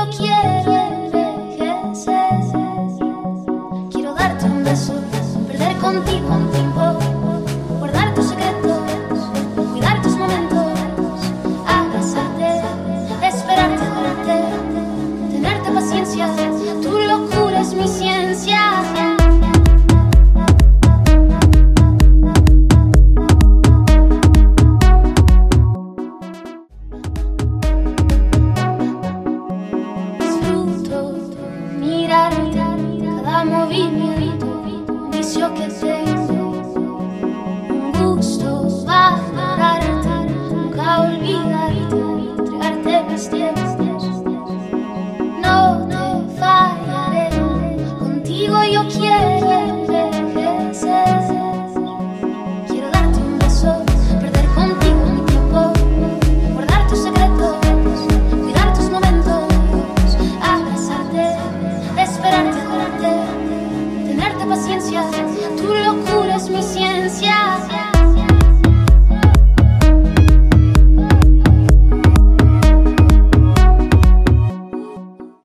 yo quiero envejecer. Quiero darte un beso, perder contigo un tiempo. espacio que tengo, un gusto.